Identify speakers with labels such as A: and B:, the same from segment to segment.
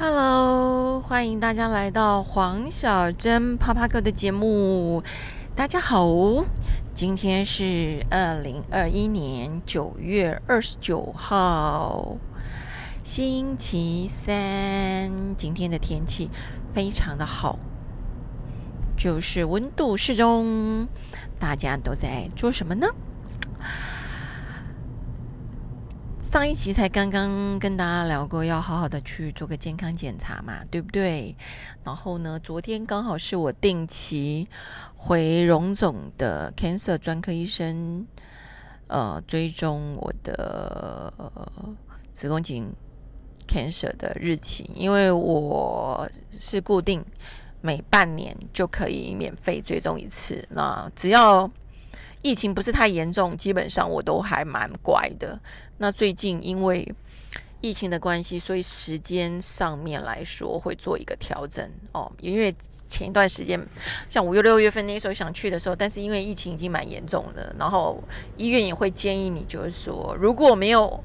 A: Hello，欢迎大家来到黄小珍啪啪哥的节目。大家好，今天是二零二一年九月二十九号，星期三。今天的天气非常的好，就是温度适中。大家都在做什么呢？上一期才刚刚跟大家聊过，要好好的去做个健康检查嘛，对不对？然后呢，昨天刚好是我定期回荣总的 cancer 专科医生，呃，追踪我的子宫颈 cancer 的日期，因为我是固定每半年就可以免费追踪一次，那只要。疫情不是太严重，基本上我都还蛮乖的。那最近因为疫情的关系，所以时间上面来说会做一个调整哦。因为前一段时间，像五月六月份那时候想去的时候，但是因为疫情已经蛮严重的，然后医院也会建议你，就是说如果没有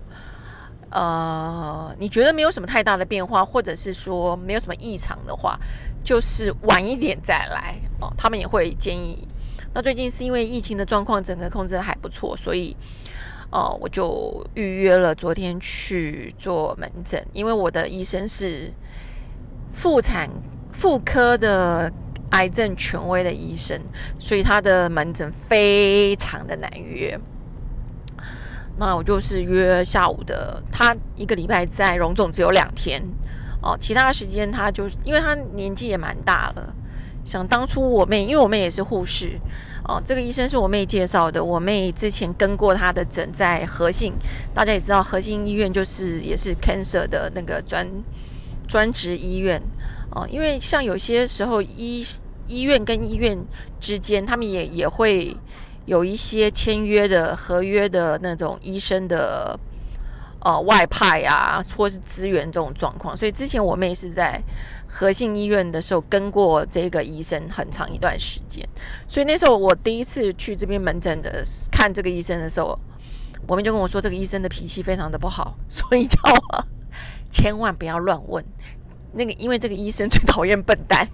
A: 呃你觉得没有什么太大的变化，或者是说没有什么异常的话，就是晚一点再来哦。他们也会建议。那最近是因为疫情的状况，整个控制的还不错，所以，哦，我就预约了昨天去做门诊。因为我的医生是妇产妇科的癌症权威的医生，所以他的门诊非常的难约。那我就是约下午的，他一个礼拜在荣总只有两天哦，其他时间他就是因为他年纪也蛮大了。想当初我妹，因为我妹也是护士，哦，这个医生是我妹介绍的。我妹之前跟过他的诊，在和信，大家也知道，和信医院就是也是 cancer 的那个专专职医院，哦，因为像有些时候医医院跟医院之间，他们也也会有一些签约的合约的那种医生的。呃，外派啊，或是资源这种状况，所以之前我妹是在和信医院的时候跟过这个医生很长一段时间，所以那时候我第一次去这边门诊的看这个医生的时候，我们就跟我说这个医生的脾气非常的不好，所以叫我 千万不要乱问那个，因为这个医生最讨厌笨蛋。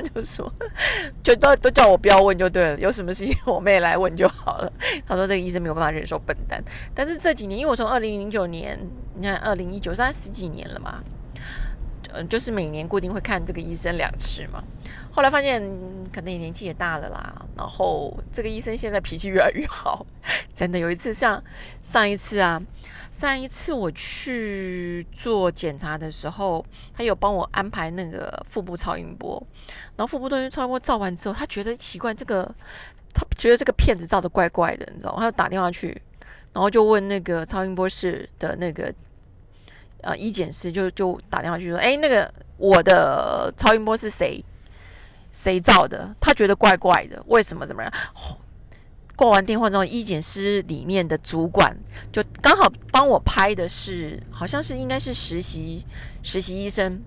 A: 就说，就都都叫我不要问就对了，有什么事情我妹来问就好了。他说这个医生没有办法忍受笨蛋，但是这几年，因为我从二零零九年，你看二零一九，算十几年了嘛，嗯，就是每年固定会看这个医生两次嘛。后来发现可能你年纪也大了啦，然后这个医生现在脾气越来越好，真的有一次像上一次啊。上一次我去做检查的时候，他有帮我安排那个腹部超音波，然后腹部超音波照完之后，他觉得奇怪，这个他觉得这个片子照的怪怪的，你知道吗？他就打电话去，然后就问那个超音波室的那个呃医检师，就就打电话去说，哎，那个我的超音波是谁谁造的？他觉得怪怪的，为什么？怎么样？挂完电话之后，医检师里面的主管就刚好帮我拍的是，好像是应该是实习实习医生，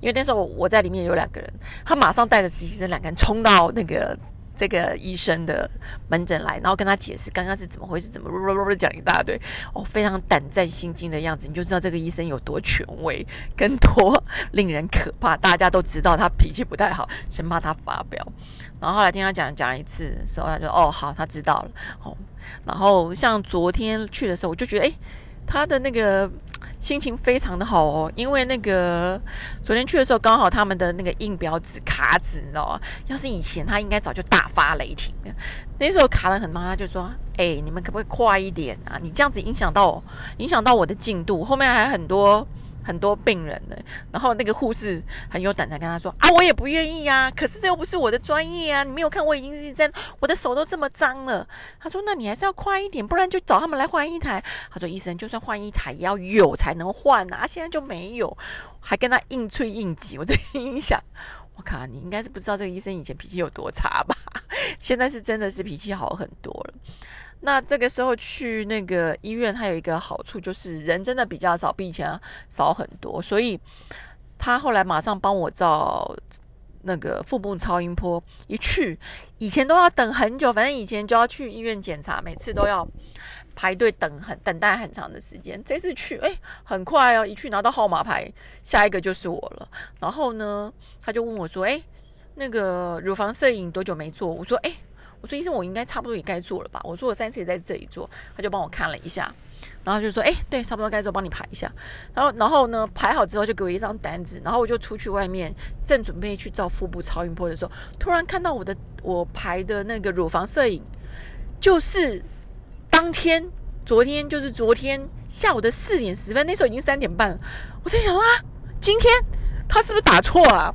A: 因为那时候我在里面有两个人，他马上带着实习生两个人冲到那个。这个医生的门诊来，然后跟他解释刚刚是怎么回事，怎么讲一大堆，哦，非常胆战心惊的样子，你就知道这个医生有多权威，跟多令人可怕。大家都知道他脾气不太好，生怕他发飙。然后后来听他讲讲了一次的时候，他就哦好，他知道了。哦，然后像昨天去的时候，我就觉得哎，他的那个。心情非常的好哦，因为那个昨天去的时候，刚好他们的那个印表纸卡纸，你知道吗？要是以前他应该早就大发雷霆了。那时候卡的很慢，他就说：“哎，你们可不可以快一点啊？你这样子影响到影响到我的进度，后面还很多。”很多病人呢，然后那个护士很有胆才跟他说啊，我也不愿意呀，可是这又不是我的专业啊，你没有看我已经是在我的手都这么脏了。他说，那你还是要快一点，不然就找他们来换一台。他说，医生就算换一台也要有才能换啊，现在就没有，还跟他硬吹硬挤。我在心想，我靠，你应该是不知道这个医生以前脾气有多差吧？现在是真的是脾气好很多了。那这个时候去那个医院，它有一个好处就是人真的比较少，比以前少很多。所以他后来马上帮我照那个腹部超音波，一去以前都要等很久，反正以前就要去医院检查，每次都要排队等很等待很长的时间。这次去，哎，很快哦，一去拿到号码牌，下一个就是我了。然后呢，他就问我说：“哎，那个乳房摄影多久没做？”我说：“哎，我说医生，我应该差不多也该做了吧？”我说：“我三次也在这里做。”他就帮我看了一下。然后就说，哎，对，差不多该做，帮你排一下。然后，然后呢，排好之后就给我一张单子。然后我就出去外面，正准备去照腹部超音波的时候，突然看到我的我排的那个乳房摄影，就是当天，昨天就是昨天下午的四点十分，那时候已经三点半了。我在想啊，今天他是不是打错了？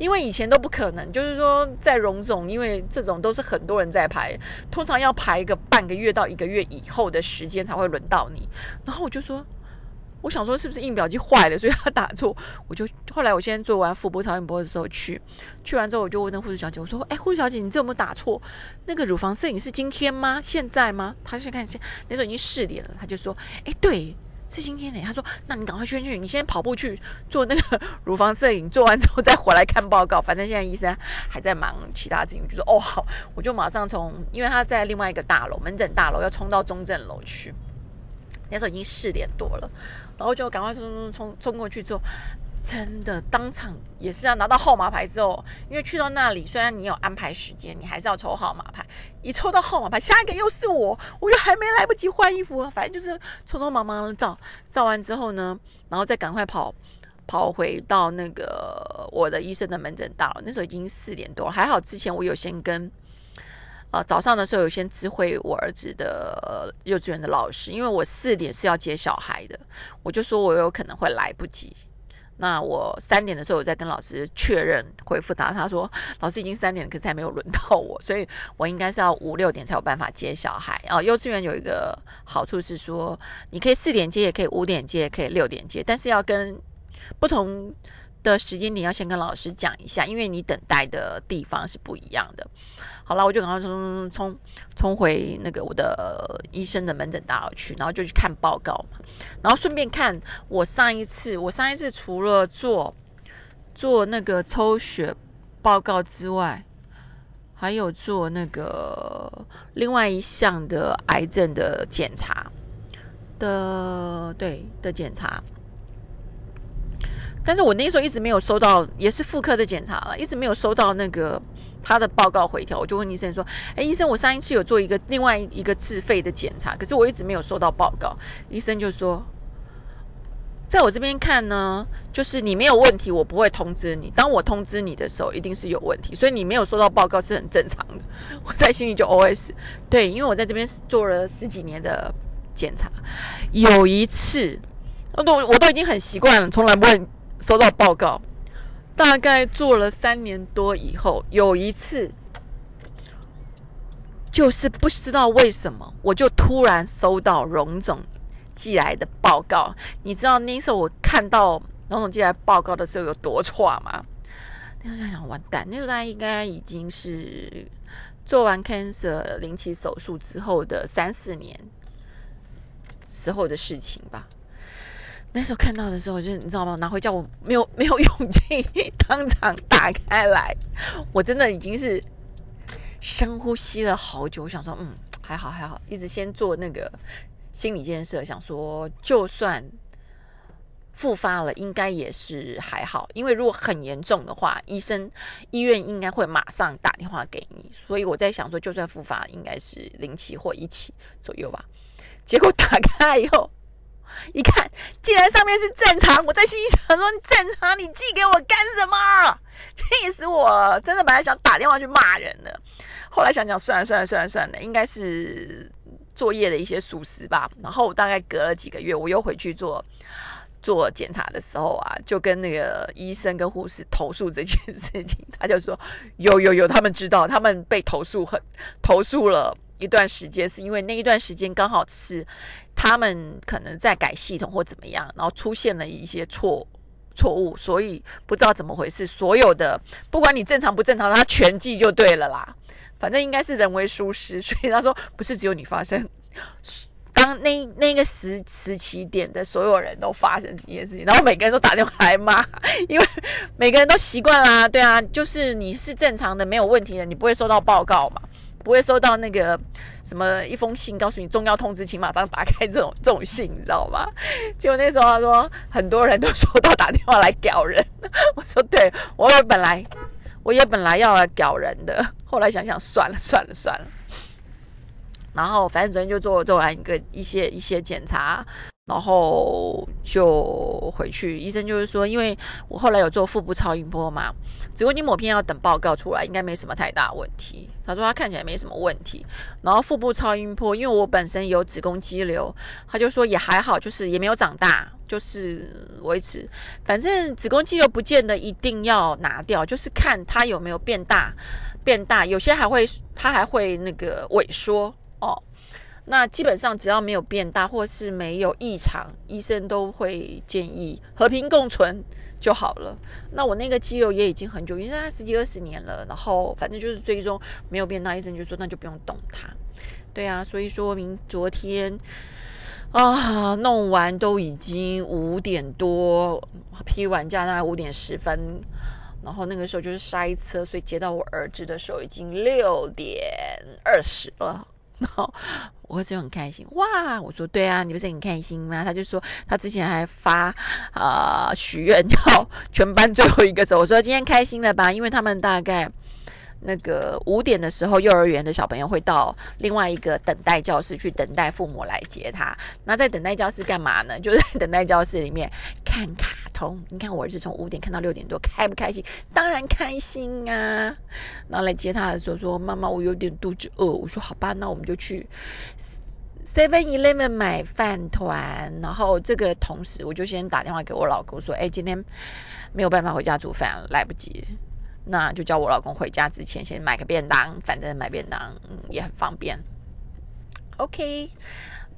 A: 因为以前都不可能，就是说在荣总，因为这种都是很多人在排，通常要排一个半个月到一个月以后的时间才会轮到你。然后我就说，我想说是不是印表机坏了，所以他打错。我就后来我现在做完腹部超音波的时候去，去完之后我就问那护士小姐，我说，哎，护士小姐，你这有没有打错？那个乳房摄影是今天吗？现在吗？她去看，那时候已经四点了，她就说，哎，对。是今天呢，他说：“那你赶快先去，你先跑步去做那个 乳房摄影，做完之后再回来看报告。反正现在医生还在忙其他事情，就说哦好，我就马上从，因为他在另外一个大楼门诊大楼，要冲到中正楼去。那时候已经四点多了，然后就赶快冲冲冲冲过去之后。”真的，当场也是要拿到号码牌之后，因为去到那里，虽然你有安排时间，你还是要抽号码牌。一抽到号码牌，下一个又是我，我又还没来不及换衣服，反正就是匆匆忙忙的照。照完之后呢，然后再赶快跑跑回到那个我的医生的门诊大楼。那时候已经四点多，还好之前我有先跟呃早上的时候有先知会我儿子的幼稚园的老师，因为我四点是要接小孩的，我就说我有可能会来不及。那我三点的时候，我在跟老师确认回复他，他说老师已经三点了，可是还没有轮到我，所以我应该是要五六点才有办法接小孩啊。幼稚园有一个好处是说，你可以四点接，也可以五点接，也可以六点接，但是要跟不同。的时间点要先跟老师讲一下，因为你等待的地方是不一样的。好了，我就赶快冲冲冲冲回那个我的医生的门诊大楼去，然后就去看报告嘛，然后顺便看我上一次，我上一次除了做做那个抽血报告之外，还有做那个另外一项的癌症的检查的，对的检查。但是我那时候一直没有收到，也是妇科的检查了，一直没有收到那个他的报告回调。我就问医生说：“哎，医生，我上一次有做一个另外一个自费的检查，可是我一直没有收到报告。”医生就说：“在我这边看呢，就是你没有问题，我不会通知你。当我通知你的时候，一定是有问题，所以你没有收到报告是很正常的。”我在心里就 OS：“ 对，因为我在这边做了十几年的检查，有一次，我都我都已经很习惯了，从来不会。”收到报告，大概做了三年多以后，有一次，就是不知道为什么，我就突然收到荣总寄来的报告。你知道那时候我看到荣总寄来报告的时候有多差吗？那时候想完蛋，那时候大概应该已经是做完 cancer 零期手术之后的三四年时候的事情吧。那时候看到的时候，就是你知道吗？拿回家我没有没有勇气当场打开来，我真的已经是深呼吸了好久。我想说，嗯，还好还好，一直先做那个心理建设，想说就算复发了，应该也是还好。因为如果很严重的话，医生医院应该会马上打电话给你。所以我在想说，就算复发，应该是零期或一期左右吧。结果打开以后。一看，竟然上面是正常，我在心里想说：正常，你寄给我干什么？气死我了！真的本来想打电话去骂人的，后来想想，算了算了算了算了，应该是作业的一些疏失吧。然后大概隔了几个月，我又回去做做检查的时候啊，就跟那个医生跟护士投诉这件事情，他就说：有有有，他们知道，他们被投诉很投诉了。一段时间是因为那一段时间刚好是他们可能在改系统或怎么样，然后出现了一些错错误，所以不知道怎么回事。所有的不管你正常不正常，他全记就对了啦。反正应该是人为疏失，所以他说不是只有你发生。当那那个时时期点的所有人都发生这件事情，然后每个人都打电话来骂，因为每个人都习惯啦。对啊，就是你是正常的没有问题的，你不会收到报告嘛。不会收到那个什么一封信，告诉你重要通知，请马上打开这种 这种信，你知道吗？结果那时候他说很多人都收到打电话来屌人，我说对，我也本来我也本来要来屌人的，后来想想算了算了算了。然后反正昨天就做做完一个一些一些检查，然后就回去。医生就是说，因为我后来有做腹部超音波嘛，子宫筋膜片要等报告出来，应该没什么太大问题。他说他看起来没什么问题。然后腹部超音波，因为我本身有子宫肌瘤，他就说也还好，就是也没有长大，就是维持。反正子宫肌瘤不见得一定要拿掉，就是看它有没有变大，变大，有些还会它还会那个萎缩。哦，那基本上只要没有变大或是没有异常，医生都会建议和平共存就好了。那我那个肌瘤也已经很久，因为它十几二十年了，然后反正就是最终没有变大，医生就说那就不用动它。对啊，所以说明昨天啊弄完都已经五点多，批完假大概五点十分，然后那个时候就是塞车，所以接到我儿子的时候已经六点二十了。然后我儿子很开心，哇！我说对啊，你不是很开心吗？他就说他之前还发啊许愿要全班最后一个走。我说今天开心了吧？因为他们大概。那个五点的时候，幼儿园的小朋友会到另外一个等待教室去等待父母来接他。那在等待教室干嘛呢？就在等待教室里面看卡通。你看我儿子从五点看到六点多，开不开心？当然开心啊！然后来接他的时候说：“妈妈，我有点肚子饿。”我说：“好吧，那我们就去 Seven Eleven 买饭团。”然后这个同时，我就先打电话给我老公说：“哎，今天没有办法回家煮饭，来不及。”那就叫我老公回家之前先买个便当，反正买便当也很方便。OK，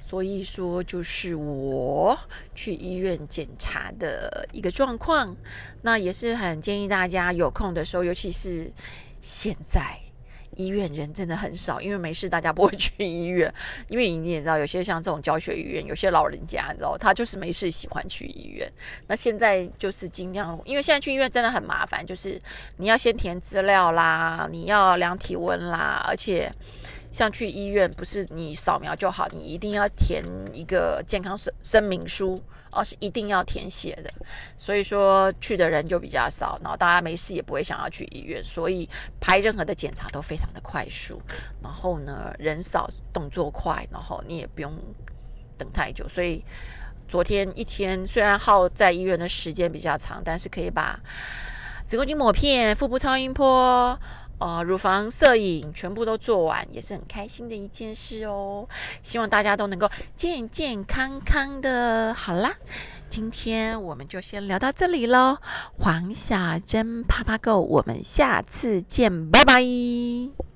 A: 所以说就是我去医院检查的一个状况。那也是很建议大家有空的时候，尤其是现在。医院人真的很少，因为没事，大家不会去医院。因为你也知道，有些像这种教学医院，有些老人家，你知道，他就是没事喜欢去医院。那现在就是尽量，因为现在去医院真的很麻烦，就是你要先填资料啦，你要量体温啦，而且。像去医院，不是你扫描就好，你一定要填一个健康声声明书，哦，是一定要填写的。所以说去的人就比较少，然后大家没事也不会想要去医院，所以排任何的检查都非常的快速。然后呢，人少动作快，然后你也不用等太久。所以昨天一天虽然耗在医院的时间比较长，但是可以把子宫颈抹片、腹部超音波。呃，乳房摄影全部都做完，也是很开心的一件事哦。希望大家都能够健健康康的。好啦，今天我们就先聊到这里喽。黄小珍啪啪狗我们下次见，拜拜。